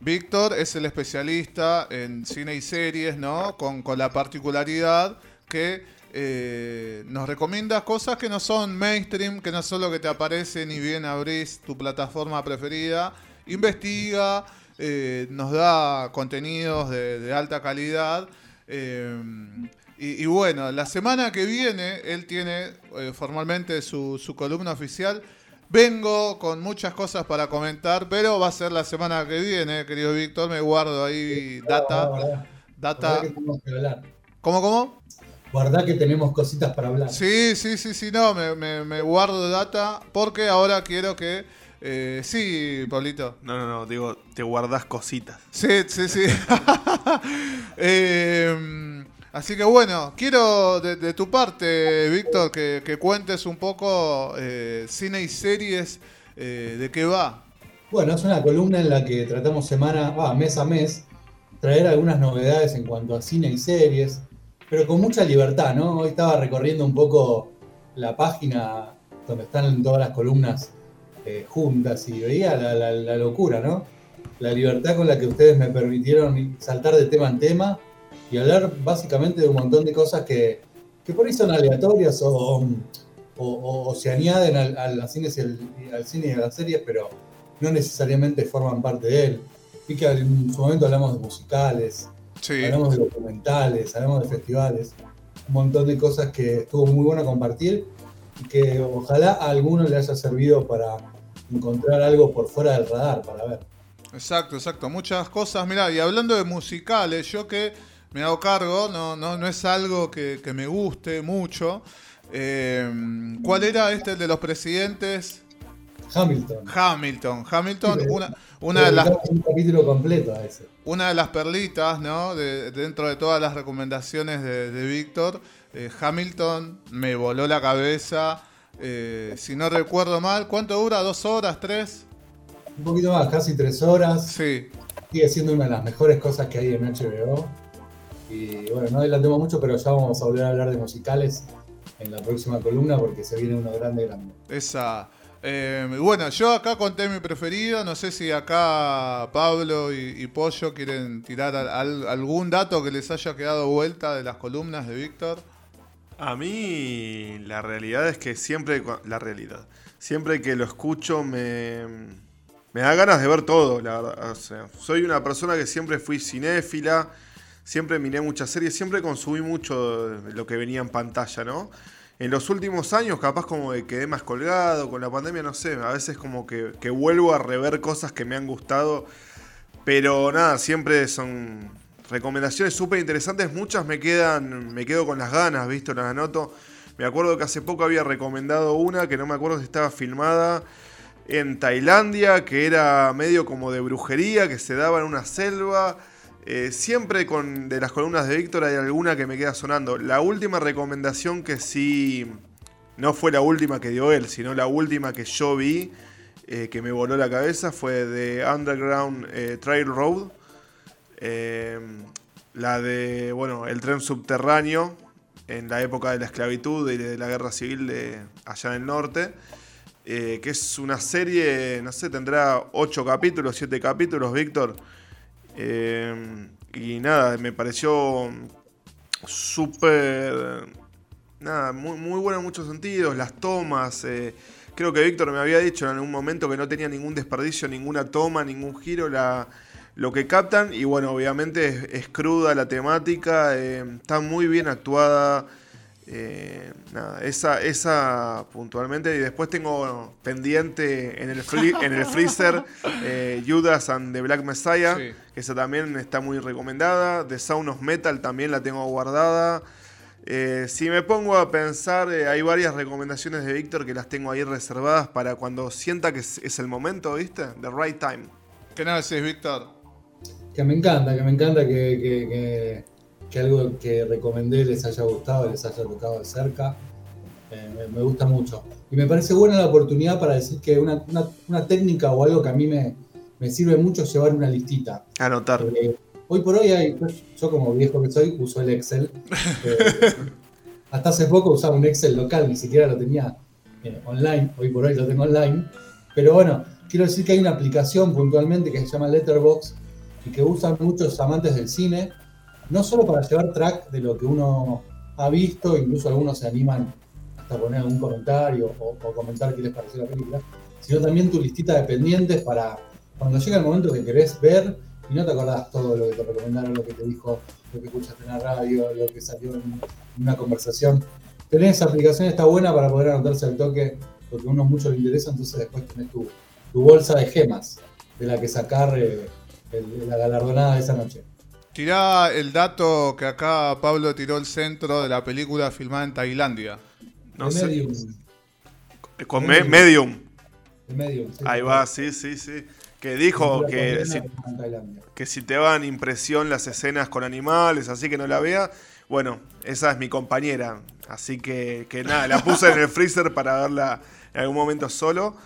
Víctor es el especialista en cine y series, ¿no? Con, con la particularidad que eh, nos recomienda cosas que no son mainstream, que no son lo que te aparece ni bien abrís tu plataforma preferida. Investiga, eh, nos da contenidos de, alta calidad. Eh, y, bueno, la semana que viene él tiene formalmente su, su columna oficial. Vengo con muchas cosas para comentar, pero va a ser la semana que viene, querido Víctor. Me guardo ahí data. Data. ¿Cómo, cómo? Guardá que tenemos cositas para hablar. Sí, sí, sí, sí, no, me, guardo data porque ahora quiero que... Eh, sí, Pablito. No, no, no, digo, te guardás cositas. Sí, sí, sí. Em, así que bueno, quiero de, tu parte, Víctor, que, cuentes un poco eh, cine y series, eh, de qué va. Bueno, es una columna en la que tratamos semana, ah, mes a mes, traer algunas novedades en cuanto a cine y series, pero con mucha libertad, ¿no? Hoy estaba recorriendo un poco la página donde están todas las columnas eh, juntas y veía la, locura, ¿no? La libertad con la que ustedes me permitieron saltar de tema en tema y hablar básicamente de un montón de cosas que, por ahí son aleatorias o, se añaden al, al, cine y al cine y a las series, pero no necesariamente forman parte de él. Y que en su momento hablamos de musicales, Hablamos de documentales, hablamos de festivales, un montón de cosas que estuvo muy bueno compartir y que ojalá a alguno le haya servido para encontrar algo por fuera del radar para ver. Exacto, exacto. Muchas cosas. Mira, y hablando de musicales, yo que me hago cargo, no, no, no es algo que, me guste mucho. Eh, ¿Cuál era este, el de los presidentes? Hamilton. Hamilton. Hamilton, una, una de las. Un capítulo completo a ese. Una de las perlitas, ¿no? De, dentro de todas las recomendaciones de, Víctor. Eh, Hamilton me voló la cabeza. Eh, si no recuerdo mal, ¿cuánto dura? ¿Dos horas? ¿Tres? Un poquito más, casi tres horas. Sí. Sigue siendo una de las mejores cosas que hay en HBO. Y bueno, no adelantemos mucho, pero ya vamos a volver a hablar de musicales en la próxima columna porque se viene uno grande, grande. Esa. Eh, bueno, yo acá conté mi preferido. No sé si acá Pablo y, Pollo quieren tirar algún dato que les haya quedado vuelta de las columnas de Víctor. A mí la realidad es que siempre, la realidad, siempre que lo escucho me, me da ganas de ver todo, la verdad. soy una persona que siempre fui cinéfila, siempre miré muchas series, siempre consumí mucho lo que venía en pantalla, ¿no? en los últimos años capaz como que quedé más colgado con la pandemia, no sé, a veces como que, vuelvo a rever cosas que me han gustado, pero nada, siempre son recomendaciones súper interesantes, muchas me quedan, me quedo con las ganas, visto, las anoto. Me acuerdo que hace poco había recomendado una que no me acuerdo si estaba filmada en Tailandia, que era medio como de brujería, que se daba en una selva. Eh, siempre con de las columnas de Víctor hay alguna que me queda sonando. La última recomendación que sí, no fue la última que dio él, sino la última que yo vi, eh, que me voló la cabeza, fue de Underground eh, Trail Road. la de, bueno, el tren subterráneo en la época de la esclavitud y de la guerra civil de allá en el norte. que es una serie, no sé, tendrá 8 capítulos, 7 capítulos, Víctor eh, y nada, me pareció súper. Nada, muy, muy bueno en muchos sentidos. Las tomas. Eh, creo que Víctor me había dicho en algún momento que no tenía ningún desperdicio, ninguna toma, ningún giro. La, lo que captan. Y bueno, obviamente es, cruda la temática. Eh, está muy bien actuada. Eh, nada, esa, esa puntualmente. Y después tengo pendiente en el, en el freezer eh, Judas and the Black Messiah, que esa también está muy recomendada. The Sound of Metal también la tengo guardada. Eh, si me pongo a pensar, hay varias recomendaciones de Víctor que las tengo ahí reservadas para cuando sienta que es, el momento, ¿viste? The right time. ¿Qué nada decís, Víctor? Que me encanta, que me encanta que que algo que recomendé les haya gustado, les haya tocado de cerca. Eh, me, gusta mucho. Y me parece buena la oportunidad para decir que una, una, técnica o algo que a mí me, me, sirve mucho es llevar una listita. Anotar. hoy por hoy hay, yo como viejo que soy, uso el Excel. Eh, hasta hace poco usaba un Excel local, ni siquiera lo tenía eh, online, hoy por hoy lo tengo online. Pero bueno, quiero decir que hay una aplicación puntualmente que se llama Letterbox y que usan muchos amantes del cine, no solo para llevar track de lo que uno ha visto, incluso algunos se animan hasta poner algún comentario o, comentar qué les pareció la película, sino también tu listita de pendientes para cuando llega el momento que querés ver y no te acordás todo lo que te recomendaron, lo que te dijo, lo que escuchaste en la radio, lo que salió en una conversación. Tener esa aplicación está buena para poder anotarse al toque, porque a uno mucho le interesa, entonces después tenés tu, bolsa de gemas de la que sacar eh, la galardonada de esa noche. Tirá el dato que acá Pablo tiró el centro de la película filmada en Tailandia. No sé. Medium. Con Medium. Medium Ahí va, sí, sí, sí. Que dijo que si, que si te van impresión las escenas con animales, así que no la vea. Bueno, esa es mi compañera. Así que, que nada, la puse en el freezer para verla en algún momento solo.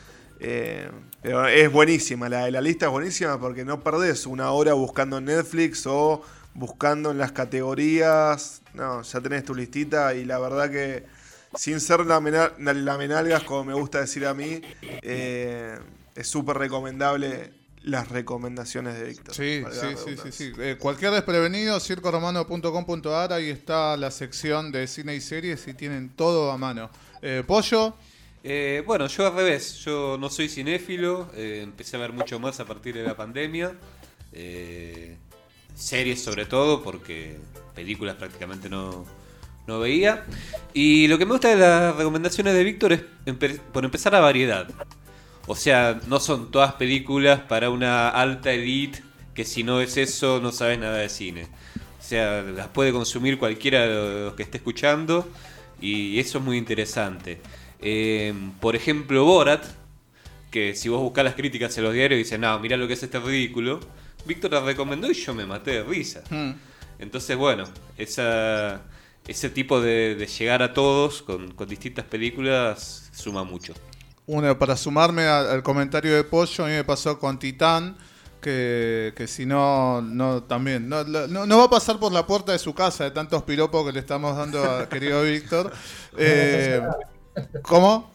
Eh, pero es buenísima, la la lista es buenísima porque no perdés una hora buscando en Netflix o buscando en las categorías. No, ya tenés tu listita y la verdad que sin ser la, menalgas, como me gusta decir a mí, eh, es súper recomendable las recomendaciones de Víctor. Sí, sí, sí, sí, sí, eh, cualquier desprevenido, circoromano.com.ar, ahí está la sección de cine y series y tienen todo a mano. Pollo. Eh, bueno, yo al revés, yo no soy cinéfilo, eh, empecé a ver mucho más a partir de la pandemia, eh, series sobre todo, porque películas prácticamente no, no, veía. Y lo que me gusta de las recomendaciones de Víctor es, por empezar, la variedad. O sea, no son todas películas para una alta elite que si no es eso no sabes nada de cine. O sea, las puede consumir cualquiera de los que esté escuchando y eso es muy interesante. Em, por ejemplo, Borat, que si vos buscas las críticas en los diarios dicen, no, mira lo que es este ridículo. Víctor la recomendó y yo me maté de risa. Hmm. Entonces, bueno, esa, ese tipo de, llegar a todos con, distintas películas suma mucho. Una, para sumarme al, comentario de Pollo, a mí me pasó con Titán. Que, si no, no también, no, no, va a pasar por la puerta de su casa de tantos piropos que le estamos dando a querido Víctor. Eh, ¿Cómo?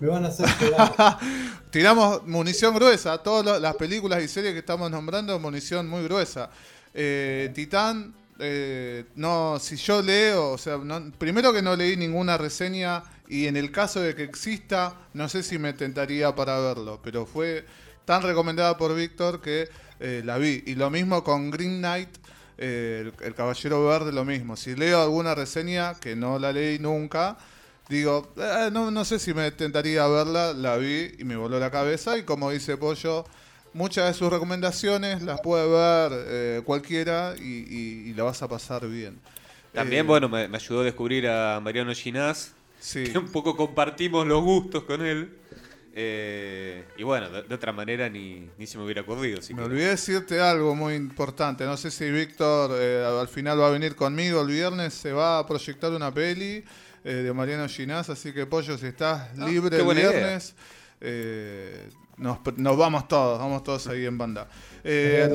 Me van a hacer Tiramos munición gruesa. Todas las películas y series que estamos nombrando, munición muy gruesa. Eh, Titán, eh, no, si yo leo, o sea, primero que no leí ninguna reseña y en el caso de que exista, no sé si me tentaría para verlo, pero fue tan recomendada por Víctor que eh, la vi. Y lo mismo con Green Knight, el, el, Caballero Verde, lo mismo. Si leo alguna reseña, que no la leí nunca, digo, eh, no, no sé si me tentaría verla, la vi y me voló la cabeza y como dice Pollo, muchas de sus recomendaciones las puede ver eh, cualquiera y, la vas a pasar bien. También, eh, bueno, me, ayudó a descubrir a Mariano Ginás, que un poco compartimos los gustos con él. y bueno, de, otra manera ni, ni, se me hubiera ocurrido. me olvidé decirte algo muy importante. No sé si Víctor al final va a venir conmigo el viernes. Se va a proyectar una peli eh, de Mariano Ginás, así que Pollo, si estás ah, libre el viernes, eh, nos, vamos todos, vamos todos ahí en banda. Eh,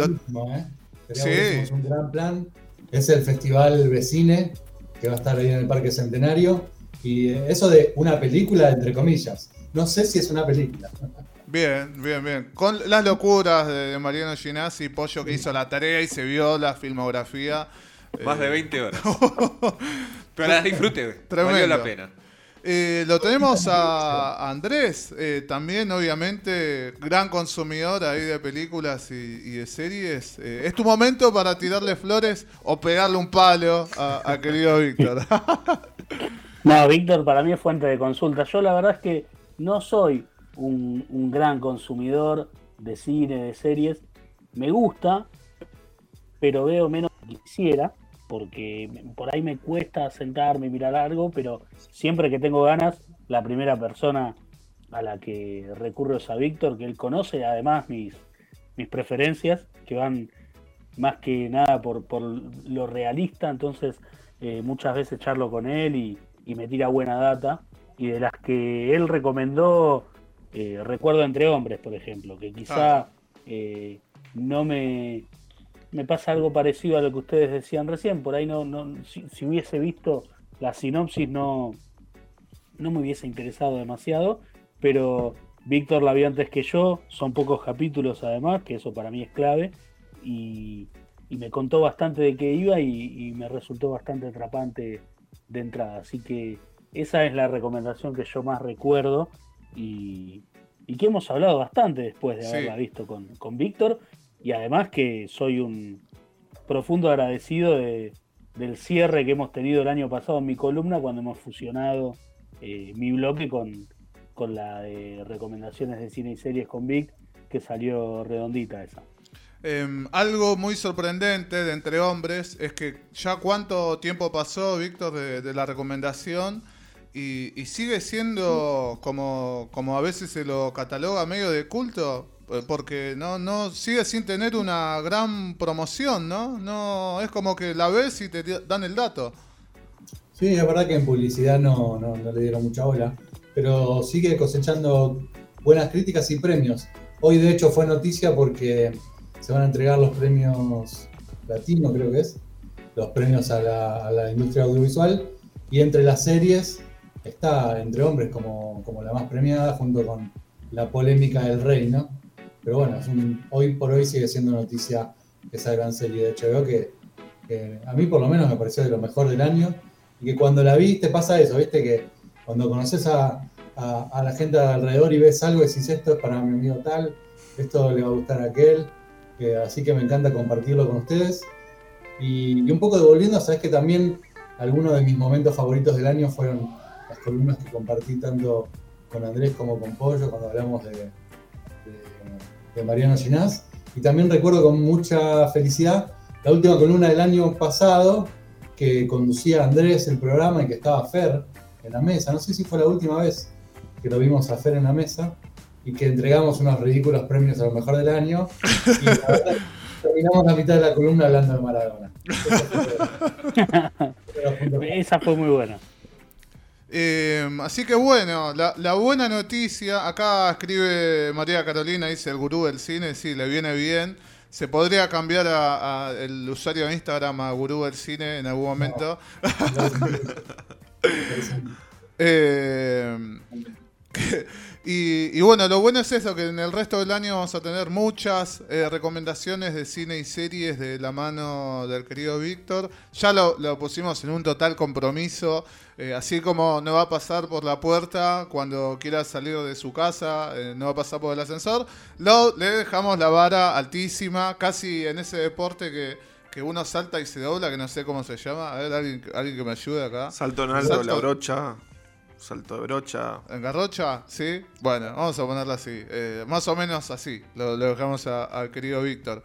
sí. Es un gran plan. Es el Festival Vecine, que va a estar ahí en el Parque Centenario. Y eso de una película, entre comillas. No sé si es una película. Bien, bien, bien. Con las locuras de, Mariano Ginás y Pollo que hizo la tarea y se vio la filmografía. Más de 20 horas. Pero la disfrute, valió la pena. Eh, lo tenemos a Andrés, eh, también obviamente gran consumidor ahí de películas y, de series. Eh, ¿Es tu momento para tirarle flores o pegarle un palo a, querido Víctor? no, Víctor para mí es fuente de consulta. Yo la verdad es que no soy un, un gran consumidor de cine, de series. Me gusta, pero veo menos que quisiera porque por ahí me cuesta sentarme y mirar algo, pero siempre que tengo ganas, la primera persona a la que recurro es a Víctor, que él conoce además mis, mis preferencias, que van más que nada por, lo realista, entonces eh, muchas veces charlo con él y, me tira buena data. Y de las que él recomendó, eh, recuerdo Entre Hombres, por ejemplo, que quizá eh, no me me pasa algo parecido a lo que ustedes decían recién. Por ahí no, no si, hubiese visto la sinopsis no, no me hubiese interesado demasiado, pero Víctor la vio antes que yo, son pocos capítulos además, que eso para mí es clave. y, y me contó bastante de qué iba y, y me resultó bastante atrapante de entrada. Así que esa es la recomendación que yo más recuerdo y, y que hemos hablado bastante después de Sí. haberla visto con, con Víctor. Y además que soy un profundo agradecido de- del cierre que hemos tenido el año pasado en mi columna cuando hemos fusionado eh, mi bloque con, con la de recomendaciones de cine y series con Vic, que salió redondita esa. Em, algo muy sorprendente de Entre Hombres es que ya cuánto tiempo pasó, Víctor, de, la recomendación y, y sigue siendo como, como a veces se lo cataloga medio de culto, porque no, no sigue sin tener una gran promoción, ¿no? No es como que la ves y te dan el dato. Sí, es verdad que en publicidad no, no, le dieron mucha bola, pero sigue cosechando buenas críticas y premios. Hoy de hecho fue noticia porque se van a entregar los premios Latino, creo que es, los premios a la, a la industria audiovisual, y entre las series está Entre Hombres como, como la más premiada, junto con la polémica del Rey, ¿no? Pero bueno, es un- hoy por hoy sigue siendo noticia esa gran serie de HBO que, que a mí por lo menos me pareció de lo mejor del año y que cuando la vi te pasa eso, ¿viste? Que cuando conoces a, a- la gente alrededor y ves algo, decís esto es para mi amigo tal, esto le va a gustar a aquel, que- así que me encanta compartirlo con ustedes. Y, y un poco devolviendo, sabes que también algunos de mis momentos favoritos del año fueron las columnas que compartí tanto con Andrés como con Pollo cuando hablamos de, de, Mariano Ginás. Y también recuerdo con mucha felicidad la última columna del año pasado que conducía Andrés el programa y que estaba Fer en la mesa. No sé si fue la última vez que lo vimos a Fer en la mesa y que entregamos unos ridículos premios a lo mejor del año. Y la verdad, terminamos la mitad de la columna hablando de Maradona. Esa fue muy buena. Eh, así que bueno, la, la buena noticia, acá escribe María Carolina, dice el gurú del cine, sí, le viene bien. Se podría cambiar a, a el usuario de Instagram a gurú del cine en algún momento. Eh, y, y bueno, lo bueno es eso, que en el resto del año vamos a tener muchas eh, recomendaciones de cine y series de la mano del querido Víctor. Ya lo, lo pusimos en un total compromiso, eh, así como no va a pasar por la puerta cuando quiera salir de su casa, eh, no va a pasar por el ascensor, lo, le dejamos la vara altísima, casi en ese deporte que, que uno salta y se dobla, que no sé cómo se llama. A ver, alguien, alguien que me ayude acá. Salto en alto, Salto- la brocha. Salto de brocha. ¿En Garrocha? Sí. Bueno, vamos a ponerla así. Eh, más o menos así. Lo, dejamos a- al querido Víctor.